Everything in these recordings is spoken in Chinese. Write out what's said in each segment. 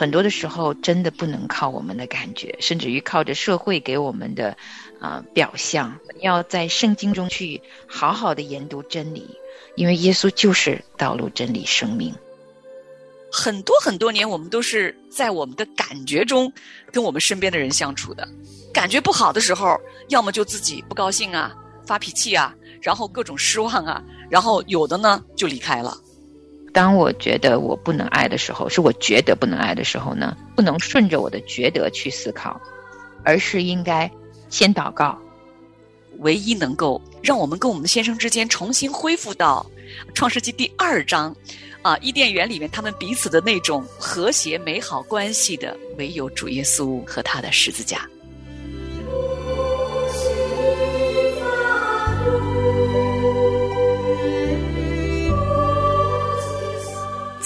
很多的时候真的不能靠我们的感觉，甚至于靠着社会给我们的啊表象，要在圣经中去好好的研读真理，因为耶稣就是道路、真理、生命。很多很多年，我们都是在我们的感觉中跟我们身边的人相处的。感觉不好的时候，要么就自己不高兴啊，发脾气啊，然后各种失望啊，然后有的呢就离开了。当我觉得我不能爱的时候，是我觉得不能爱的时候呢，不能顺着我的觉得去思考，而是应该先祷告。唯一能够让我们跟我们的先生之间重新恢复到《创世纪》第二章啊伊甸园里面他们彼此的那种和谐美好关系的，唯有主耶稣和他的十字架。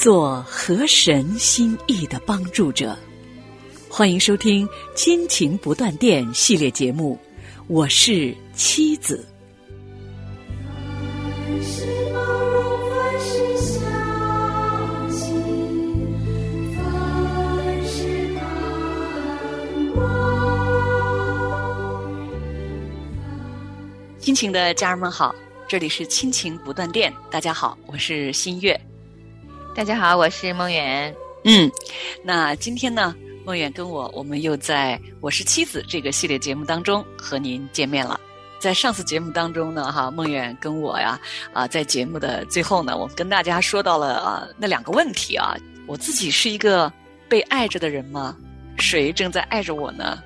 做河神心意的帮助者，欢迎收听《亲情不断电》系列节目。我是妻子。亲情的家人们好，这里是亲情不断电。大家好，我是新月。大家好，我是梦远。嗯，那今天呢，梦远跟我，我们又在我是妻子这个系列节目当中和您见面了。在上次节目当中呢，哈，梦远跟我呀，啊，在节目的最后呢，我们跟大家说到了啊那两个问题啊，我自己是一个被爱着的人吗？谁正在爱着我呢？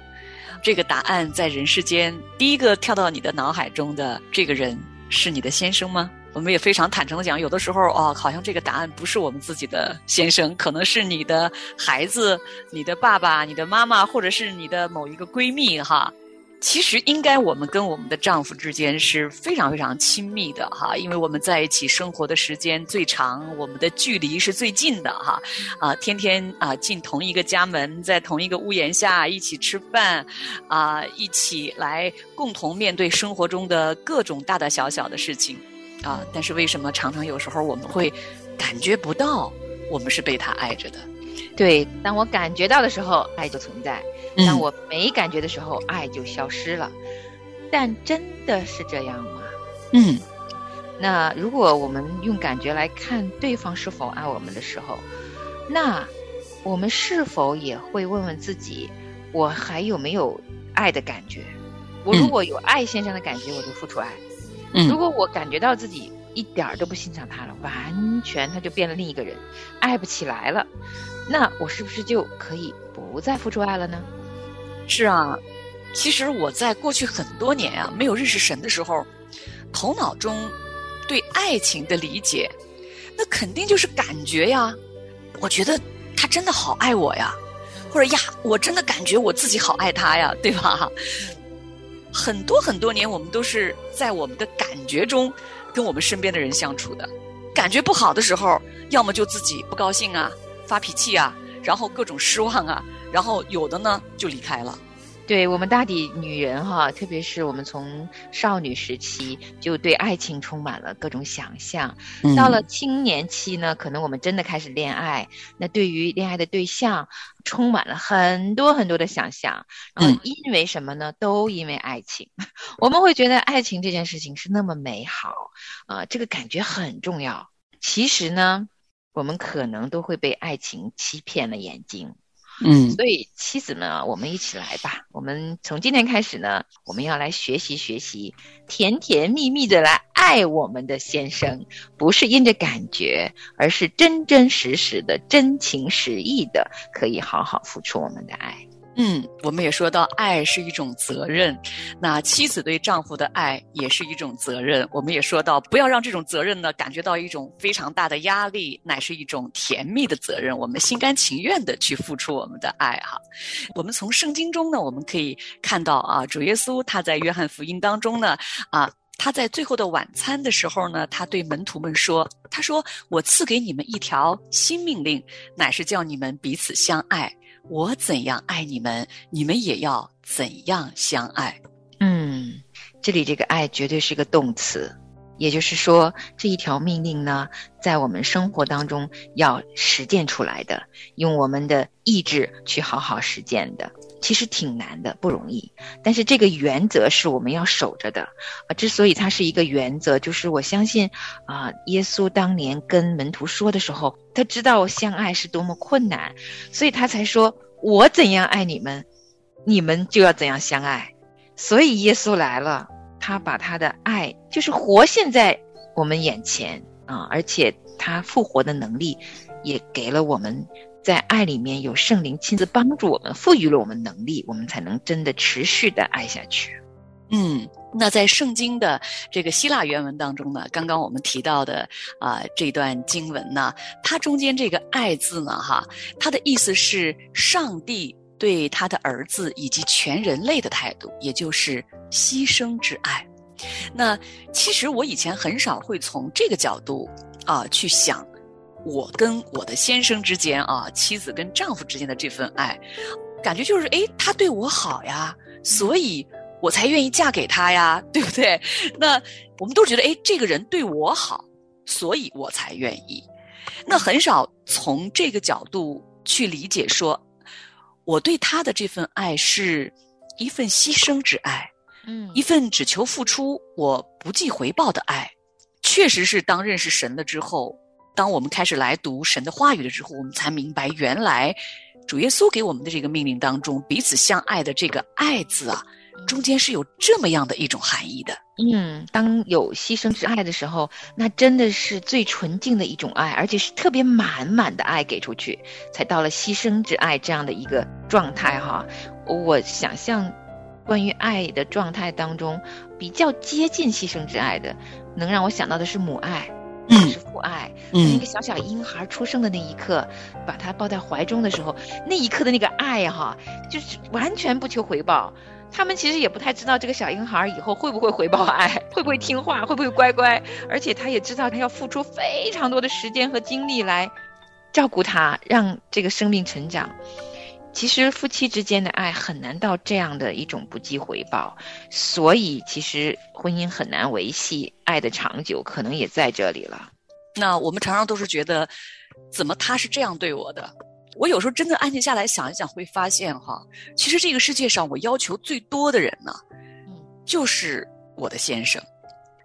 这个答案在人世间第一个跳到你的脑海中的这个人是你的先生吗？我们也非常坦诚的讲，有的时候哦，好像这个答案不是我们自己的先生，可能是你的孩子、你的爸爸、你的妈妈，或者是你的某一个闺蜜哈。其实应该我们跟我们的丈夫之间是非常非常亲密的哈，因为我们在一起生活的时间最长，我们的距离是最近的哈。啊，天天啊进同一个家门，在同一个屋檐下一起吃饭，啊，一起来共同面对生活中的各种大大小小的事情。啊！但是为什么常常有时候我们会感觉不到我们是被他爱着的？对，当我感觉到的时候，爱就存在；当我没感觉的时候，爱就消失了。但真的是这样吗？嗯。那如果我们用感觉来看对方是否爱我们的时候，那我们是否也会问问自己：我还有没有爱的感觉？我如果有爱先生的感觉，我就付出爱。如果我感觉到自己一点儿都不欣赏他了，完全他就变了另一个人，爱不起来了，那我是不是就可以不再付出爱了呢？是啊，其实我在过去很多年啊，没有认识神的时候，头脑中对爱情的理解，那肯定就是感觉呀。我觉得他真的好爱我呀，或者呀，我真的感觉我自己好爱他呀，对吧？很多很多年，我们都是在我们的感觉中跟我们身边的人相处的。感觉不好的时候，要么就自己不高兴啊，发脾气啊，然后各种失望啊，然后有的呢就离开了。对我们大抵女人哈，特别是我们从少女时期就对爱情充满了各种想象，到了青年期呢，可能我们真的开始恋爱，那对于恋爱的对象充满了很多很多的想象，然后因为什么呢？都因为爱情，我们会觉得爱情这件事情是那么美好，啊，这个感觉很重要。其实呢，我们可能都会被爱情欺骗了眼睛。嗯，所以妻子们，我们一起来吧。我们从今天开始呢，我们要来学习学习，甜甜蜜蜜的来爱我们的先生，不是因着感觉，而是真真实实的、真情实意的，可以好好付出我们的爱。嗯，我们也说到，爱是一种责任。那妻子对丈夫的爱也是一种责任。我们也说到，不要让这种责任呢感觉到一种非常大的压力，乃是一种甜蜜的责任。我们心甘情愿的去付出我们的爱哈。我们从圣经中呢，我们可以看到啊，主耶稣他在约翰福音当中呢，啊，他在最后的晚餐的时候呢，他对门徒们说：“他说，我赐给你们一条新命令，乃是叫你们彼此相爱。”我怎样爱你们，你们也要怎样相爱。嗯，这里这个爱绝对是个动词，也就是说，这一条命令呢，在我们生活当中要实践出来的，用我们的意志去好好实践的，其实挺难的，不容易。但是这个原则是我们要守着的啊。之所以它是一个原则，就是我相信啊，耶稣当年跟门徒说的时候，他知道相爱是多么困难，所以他才说：“我怎样爱你们，你们就要怎样相爱。”所以耶稣来了。他把他的爱就是活现在我们眼前啊，而且他复活的能力也给了我们在爱里面有圣灵亲自帮助我们，赋予了我们能力，我们才能真的持续的爱下去。嗯，那在圣经的这个希腊原文当中呢，刚刚我们提到的啊这段经文呢，它中间这个“爱”字呢，哈，它的意思是上帝对他的儿子以及全人类的态度，也就是。牺牲之爱，那其实我以前很少会从这个角度啊去想，我跟我的先生之间啊，妻子跟丈夫之间的这份爱，感觉就是哎，他对我好呀，所以我才愿意嫁给他呀，对不对？那我们都觉得哎，这个人对我好，所以我才愿意。那很少从这个角度去理解，说我对他的这份爱是一份牺牲之爱。嗯，一份只求付出，我不计回报的爱，确实是当认识神了之后，当我们开始来读神的话语的时候，我们才明白，原来主耶稣给我们的这个命令当中，彼此相爱的这个“爱”字啊，中间是有这么样的一种含义的。嗯，当有牺牲之爱的时候，那真的是最纯净的一种爱，而且是特别满满的爱给出去，才到了牺牲之爱这样的一个状态哈。我想象。关于爱的状态当中，比较接近牺牲之爱的，能让我想到的是母爱，是父爱。嗯，一个小小婴孩出生的那一刻，把他抱在怀中的时候，那一刻的那个爱哈，就是完全不求回报。他们其实也不太知道这个小婴孩以后会不会回报爱，会不会听话，会不会乖乖。而且他也知道他要付出非常多的时间和精力来照顾他，让这个生命成长。其实夫妻之间的爱很难到这样的一种不计回报，所以其实婚姻很难维系，爱的长久可能也在这里了。那我们常常都是觉得，怎么他是这样对我的？我有时候真的安静下来想一想，会发现哈，其实这个世界上我要求最多的人呢，就是我的先生，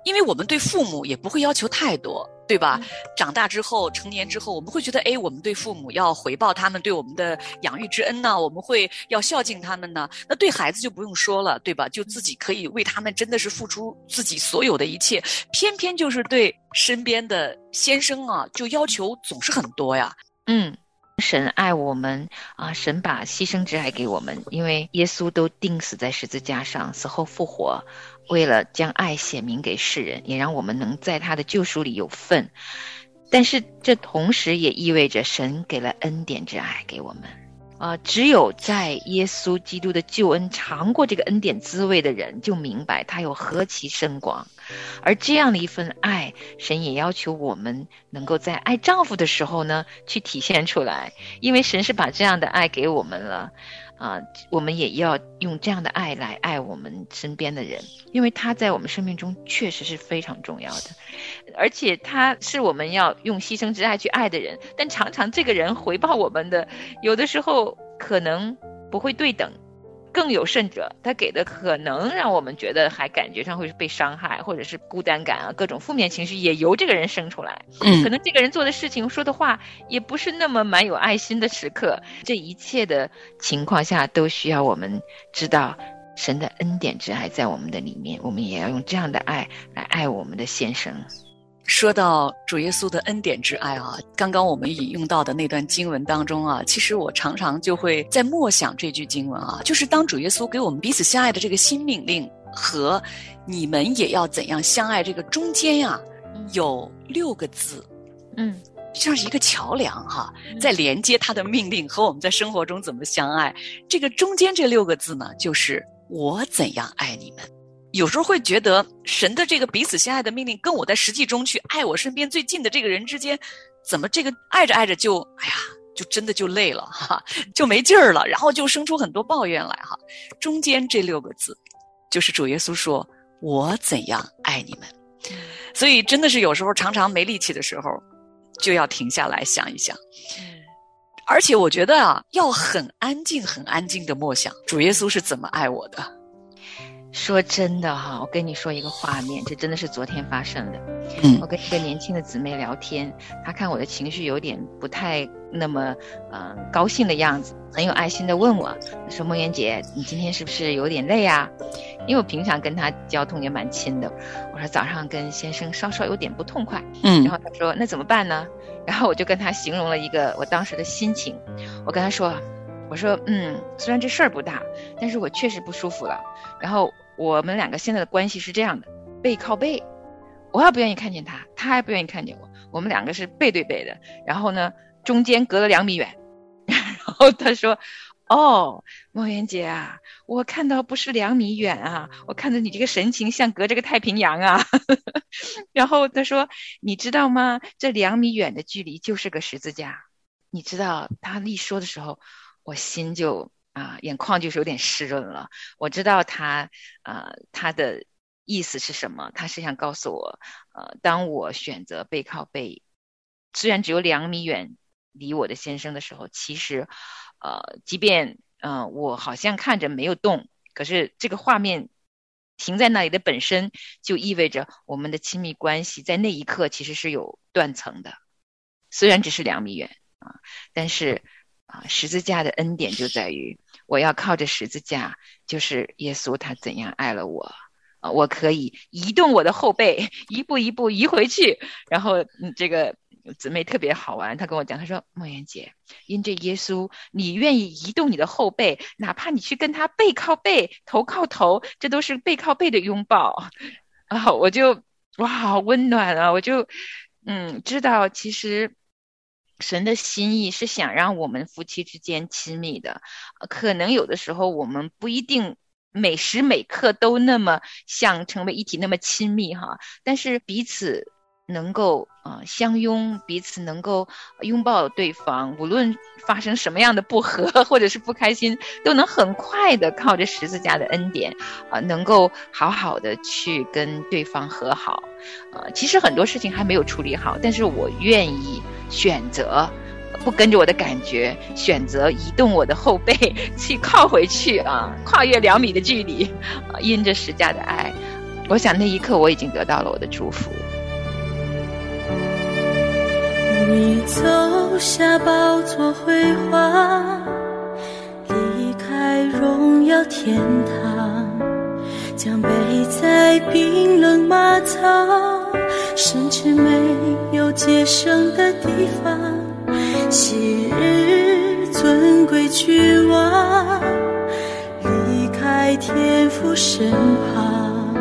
因为我们对父母也不会要求太多。对吧？长大之后，成年之后，我们会觉得，哎，我们对父母要回报他们对我们的养育之恩呢，我们会要孝敬他们呢。那对孩子就不用说了，对吧？就自己可以为他们真的是付出自己所有的一切。偏偏就是对身边的先生啊，就要求总是很多呀。嗯，神爱我们啊，神把牺牲之爱给我们，因为耶稣都钉死在十字架上，死后复活。为了将爱显明给世人，也让我们能在他的救赎里有份，但是这同时也意味着神给了恩典之爱给我们。啊，只有在耶稣基督的救恩尝过这个恩典滋味的人，就明白他有何其深广。而这样的一份爱，神也要求我们能够在爱丈夫的时候呢，去体现出来，因为神是把这样的爱给我们了。啊，我们也要用这样的爱来爱我们身边的人，因为他在我们生命中确实是非常重要的，而且他是我们要用牺牲之爱去爱的人，但常常这个人回报我们的，有的时候可能不会对等。更有甚者，他给的可能让我们觉得还感觉上会是被伤害，或者是孤单感啊，各种负面情绪也由这个人生出来。嗯，可能这个人做的事情、说的话也不是那么蛮有爱心的时刻。这一切的情况下，都需要我们知道神的恩典之爱在我们的里面，我们也要用这样的爱来爱我们的先生。说到主耶稣的恩典之爱啊，刚刚我们引用到的那段经文当中啊，其实我常常就会在默想这句经文啊，就是当主耶稣给我们彼此相爱的这个新命令和你们也要怎样相爱这个中间呀，有六个字，嗯，像是一个桥梁哈，在连接他的命令和我们在生活中怎么相爱。这个中间这六个字呢，就是我怎样爱你们。有时候会觉得神的这个彼此相爱的命令，跟我在实际中去爱我身边最近的这个人之间，怎么这个爱着爱着就哎呀，就真的就累了哈，就没劲儿了，然后就生出很多抱怨来哈。中间这六个字，就是主耶稣说：“我怎样爱你们。”所以真的是有时候常常没力气的时候，就要停下来想一想。而且我觉得啊，要很安静、很安静的默想，主耶稣是怎么爱我的。说真的哈，我跟你说一个画面，这真的是昨天发生的。嗯，我跟一个年轻的姊妹聊天，她看我的情绪有点不太那么嗯高兴的样子，很有爱心的问我，说：“梦妍姐，你今天是不是有点累啊？”因为我平常跟她交通也蛮亲的，我说早上跟先生稍稍有点不痛快。嗯，然后她说：“那怎么办呢？”然后我就跟她形容了一个我当时的心情，我跟她说：“我说嗯，虽然这事儿不大，但是我确实不舒服了。然后。”我们两个现在的关系是这样的，背靠背，我要不愿意看见他，他还不愿意看见我，我们两个是背对背的，然后呢，中间隔了两米远，然后他说：“哦，梦圆姐啊，我看到不是两米远啊，我看到你这个神情像隔着个太平洋啊。”然后他说：“你知道吗？这两米远的距离就是个十字架。”你知道他一说的时候，我心就。啊，眼眶就是有点湿润了。我知道他，呃，他的意思是什么？他是想告诉我，呃，当我选择背靠背，虽然只有两米远离我的先生的时候，其实，呃，即便，嗯，我好像看着没有动，可是这个画面停在那里的本身，就意味着我们的亲密关系在那一刻其实是有断层的。虽然只是两米远啊，但是。啊，十字架的恩典就在于，我要靠着十字架，就是耶稣他怎样爱了我啊，我可以移动我的后背，一步一步移回去。然后，这个姊妹特别好玩，她跟我讲，她说：“莫言姐，因着耶稣，你愿意移动你的后背，哪怕你去跟他背靠背、头靠头，这都是背靠背的拥抱。”啊，我就哇，好温暖啊！我就嗯，知道其实。神的心意是想让我们夫妻之间亲密的，可能有的时候我们不一定每时每刻都那么像成为一体那么亲密哈，但是彼此能够啊相拥，彼此能够拥抱对方，无论发生什么样的不和 或者是不开心，都能很快的靠着十字架的恩典啊，能够好好的去跟对方和好啊。其实很多事情还没有处理好，但是我愿意。选择不跟着我的感觉，选择移动我的后背 去靠回去啊，跨越两米的距离，啊，因着十架的爱，我想那一刻我已经得到了我的祝福。走下宝座辉煌，离开荣耀天堂，将背在冰冷马槽。甚至没有接生的地方，昔日尊贵君王，离开天父身旁，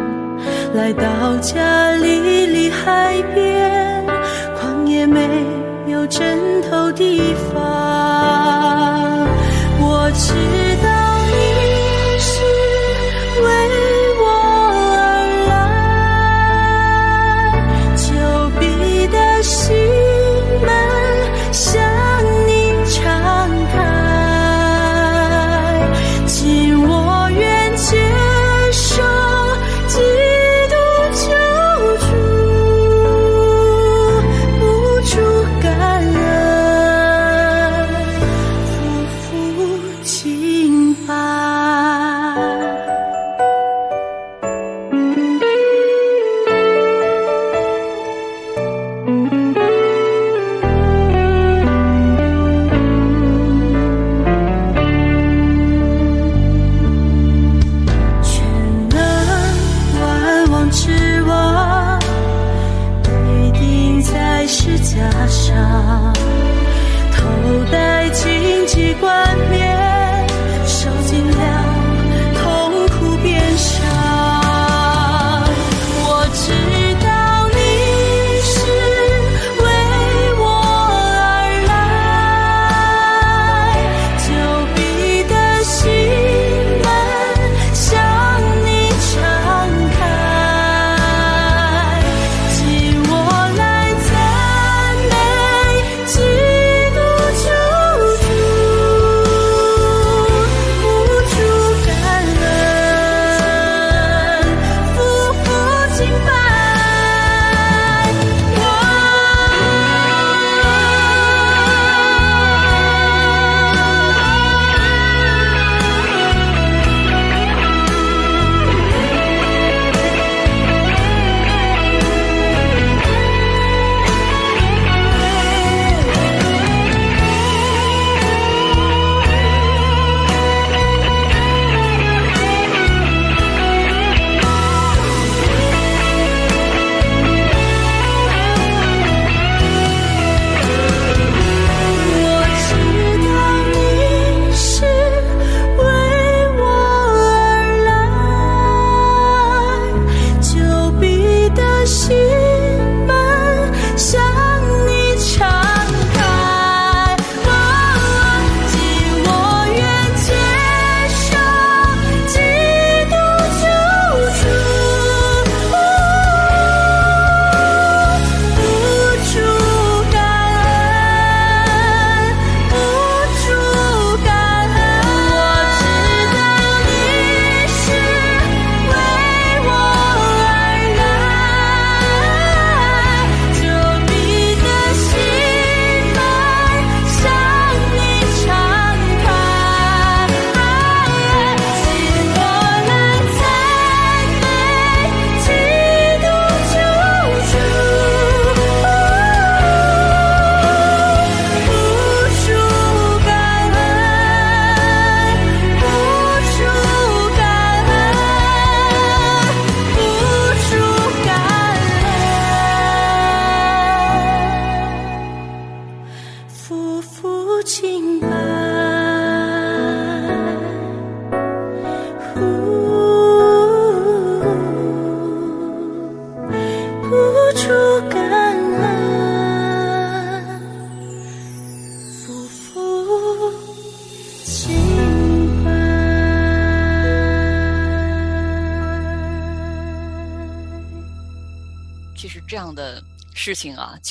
来到加利利海边，旷野美有枕头地方，我知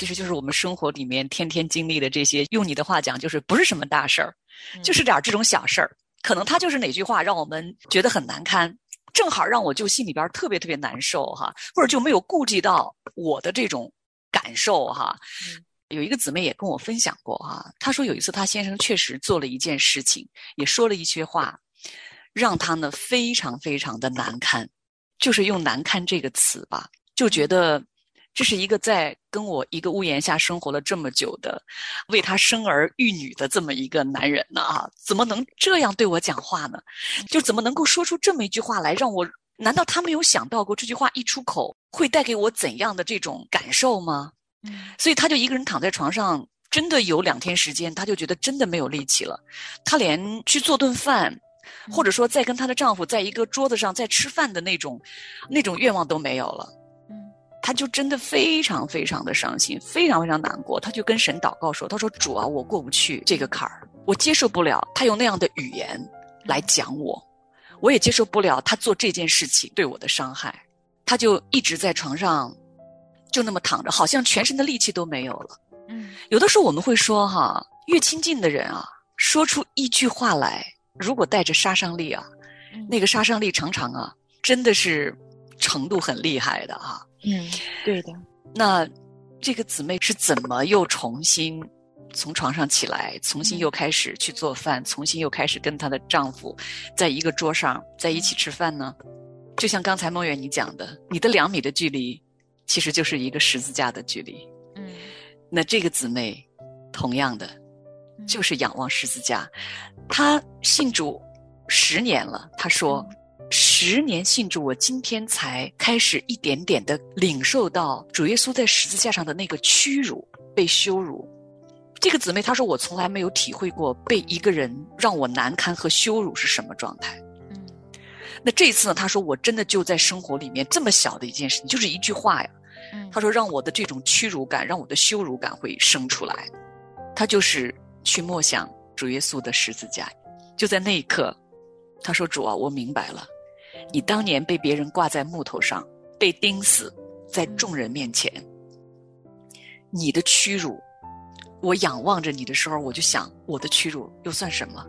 其实就是我们生活里面天天经历的这些。用你的话讲，就是不是什么大事儿，就是点儿这种小事儿。可能他就是哪句话让我们觉得很难堪，正好让我就心里边特别特别难受哈，或者就没有顾及到我的这种感受哈。有一个姊妹也跟我分享过哈，她说有一次她先生确实做了一件事情，也说了一些话，让她呢非常非常的难堪，就是用难堪这个词吧，就觉得这是一个在跟我一个屋檐下生活了这么久的，为他生儿育女的这么一个男人呢啊，怎么能这样对我讲话呢？就怎么能够说出这么一句话来，让我难道他没有想到过这句话一出口会带给我怎样的这种感受吗？所以他就一个人躺在床上，真的有两天时间，他就觉得真的没有力气了。他连去做顿饭，或者说再跟她的丈夫在一个桌子上在吃饭的那种，那种愿望都没有了。嗯，他就真的非常非常的伤心，非常非常难过。他就跟神祷告说：“他说主啊，我过不去这个坎儿，我接受不了他用那样的语言来讲我，我也接受不了他做这件事情对我的伤害。”他就一直在床上。就那么躺着，好像全身的力气都没有了。嗯，有的时候我们会说哈，越亲近的人啊，说出一句话来，如果带着杀伤力啊，那个杀伤力常常啊，真的是程度很厉害的啊。嗯，对的。那这个姊妹是怎么又重新从床上起来，重新又开始去做饭，重新又开始跟她的丈夫在一个桌上在一起吃饭呢？就像刚才梦远你讲的，你的两米的距离。其实就是一个十字架的距离，嗯，那这个姊妹，同样的，就是仰望十字架。她信主十年了，她说，十年信主，我今天才开始一点点的领受到主耶稣在十字架上的那个屈辱、被羞辱。这个姊妹她说，我从来没有体会过被一个人让我难堪和羞辱是什么状态。嗯，那这一次呢，她说，我真的就在生活里面这么小的一件事情，就是一句话呀。嗯，她说：“让我的这种屈辱感，让我的羞辱感会生出来。”她就是去默想主耶稣的十字架。就在那一刻，他说：“主啊，我明白了，你当年被别人挂在木头上，被钉死在众人面前，你的屈辱，我仰望着你的时候，我就想，我的屈辱又算什么？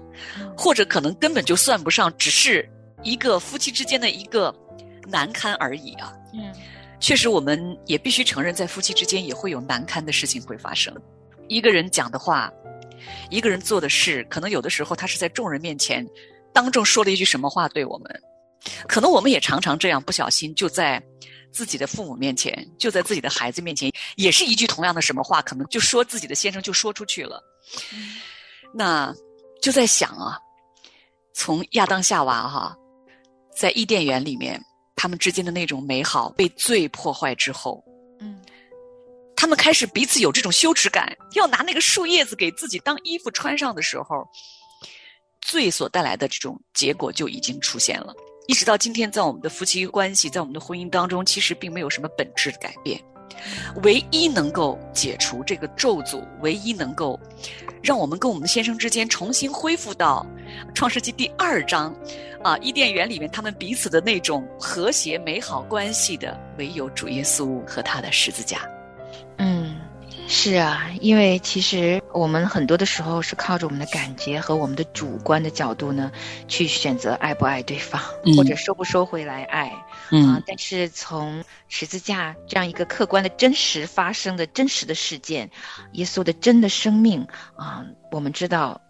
或者可能根本就算不上，只是一个夫妻之间的一个难堪而已啊。”嗯。确实，我们也必须承认，在夫妻之间也会有难堪的事情会发生。一个人讲的话，一个人做的事，可能有的时候他是在众人面前当众说了一句什么话对我们，可能我们也常常这样不小心就在自己的父母面前，就在自己的孩子面前，也是一句同样的什么话，可能就说自己的先生就说出去了。那就在想啊，从亚当夏娃哈，在伊甸园里面。他们之间的那种美好被罪破坏之后，嗯，他们开始彼此有这种羞耻感，要拿那个树叶子给自己当衣服穿上的时候，罪所带来的这种结果就已经出现了。一直到今天，在我们的夫妻关系，在我们的婚姻当中，其实并没有什么本质的改变。唯一能够解除这个咒诅，唯一能够让我们跟我们的先生之间重新恢复到《创世纪》第二章，啊，伊甸园里面他们彼此的那种和谐美好关系的，唯有主耶稣和他的十字架。嗯。是啊，因为其实我们很多的时候是靠着我们的感觉和我们的主观的角度呢，去选择爱不爱对方，或者收不收回来爱。啊，但是从十字架这样一个客观的真实发生的真实的事件，耶稣的真的生命啊，我们知道。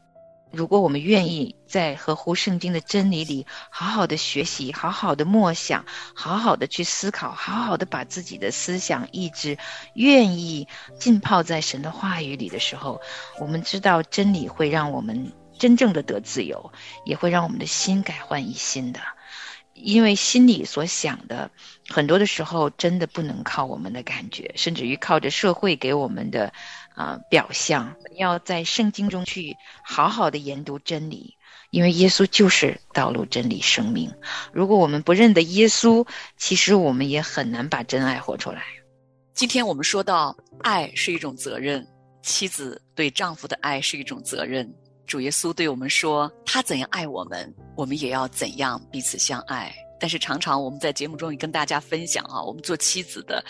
如果我们愿意在合乎圣经的真理里好好的学习，好好的默想，好好的去思考，好好的把自己的思想意志愿意浸泡在神的话语里的时候，我们知道真理会让我们真正的得自由，也会让我们的心改换一新的。因为心里所想的很多的时候，真的不能靠我们的感觉，甚至于靠着社会给我们的。啊，表象要在圣经中去好好的研读真理，因为耶稣就是道路、真理、生命。如果我们不认得耶稣，其实我们也很难把真爱活出来。今天我们说到，爱是一种责任，妻子对丈夫的爱是一种责任。主耶稣对我们说，他怎样爱我们，我们也要怎样彼此相爱。但是常常我们在节目中也跟大家分享啊，我们做妻子的，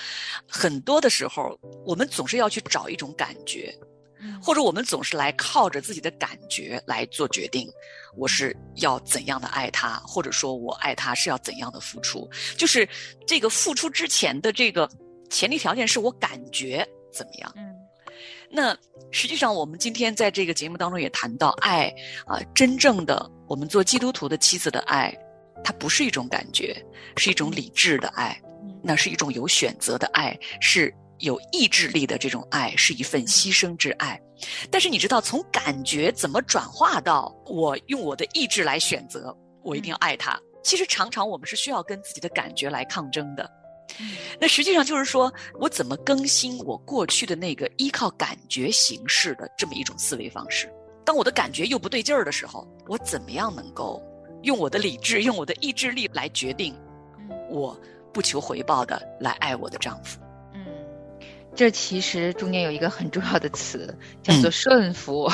很多的时候，我们总是要去找一种感觉，或者我们总是来靠着自己的感觉来做决定，我是要怎样的爱他，或者说我爱他是要怎样的付出，就是这个付出之前的这个前提条件是我感觉怎么样。嗯，那实际上我们今天在这个节目当中也谈到爱啊，真正的我们做基督徒的妻子的爱。它不是一种感觉，是一种理智的爱，那是一种有选择的爱，是有意志力的这种爱，是一份牺牲之爱。但是你知道，从感觉怎么转化到我用我的意志来选择，我一定要爱他。其实常常我们是需要跟自己的感觉来抗争的。那实际上就是说我怎么更新我过去的那个依靠感觉形式的这么一种思维方式？当我的感觉又不对劲儿的时候，我怎么样能够？用我的理智，用我的意志力来决定，我不求回报的来爱我的丈夫。嗯，这其实中间有一个很重要的词，叫做顺服。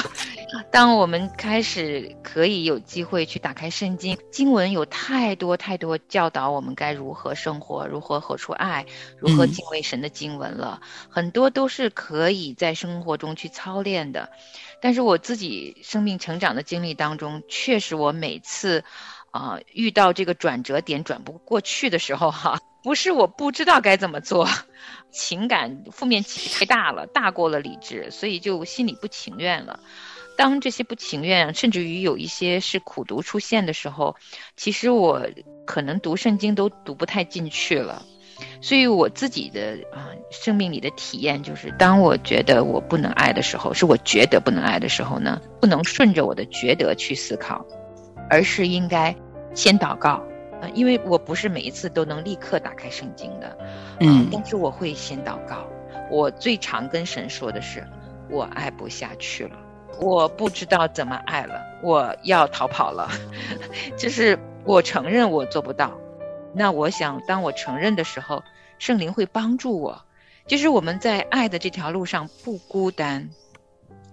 当我们开始可以有机会去打开圣经，经文有太多太多教导我们该如何生活，如何活出爱，如何敬畏神的经文了，很多都是可以在生活中去操练的。但是我自己生命成长的经历当中，确实我每次，啊，遇到这个转折点转不过去的时候，哈，不是我不知道该怎么做，情感负面情绪太大了，大过了理智，所以就心里不情愿了。当这些不情愿，甚至于有一些是苦读出现的时候，其实我可能读圣经都读不太进去了。所以我自己的啊，生命里的体验就是，当我觉得我不能爱的时候，是我觉得不能爱的时候呢，不能顺着我的觉得去思考，而是应该先祷告啊，因为我不是每一次都能立刻打开圣经的，嗯，但是我会先祷告。我最常跟神说的是，我爱不下去了，我不知道怎么爱了，我要逃跑了，就是我承认我做不到。那我想，当我承认的时候，圣灵会帮助我。就是我们在爱的这条路上不孤单。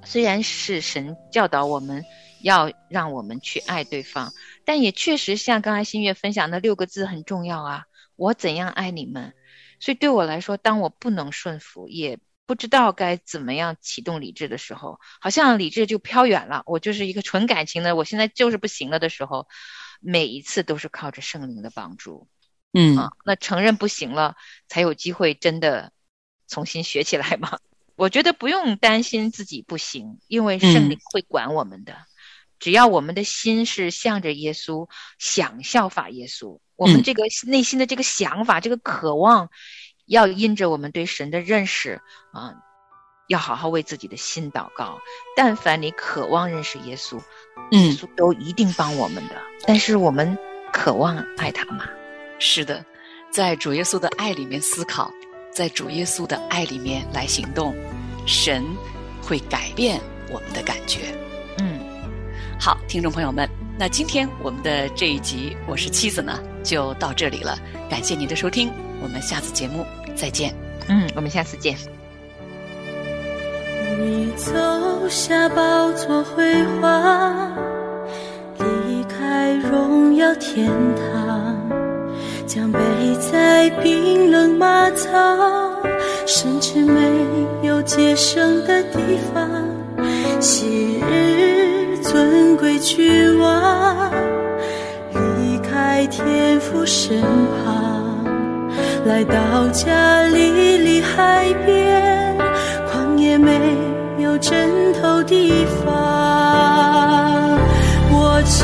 虽然是神教导我们要让我们去爱对方，但也确实像刚才新月分享的六个字很重要啊。我怎样爱你们？所以对我来说，当我不能顺服，也不知道该怎么样启动理智的时候，好像理智就飘远了。我就是一个纯感情的，我现在就是不行了的时候。每一次都是靠着圣灵的帮助，嗯啊，那承认不行了，才有机会真的重新学起来嘛。我觉得不用担心自己不行，因为圣灵会管我们的。只要我们的心是向着耶稣，想效法耶稣，我们这个内心的这个想法、这个渴望，要因着我们对神的认识啊，要好好为自己的心祷告。但凡你渴望认识耶稣。耶稣都一定帮我们的，但是我们渴望爱他吗？是的，在主耶稣的爱里面思考，在主耶稣的爱里面来行动，神会改变我们的感觉。嗯，好，听众朋友们，那今天我们的这一集我是妻子呢，就到这里了。感谢您的收听，我们下次节目再见。嗯，我们下次见。你走下宝座辉煌，离开荣耀天堂，将背在冰冷马槽，甚至没有接生的地方。昔日尊贵君王，离开天父身旁，来到家里离海边，旷野没。有枕头地方，我知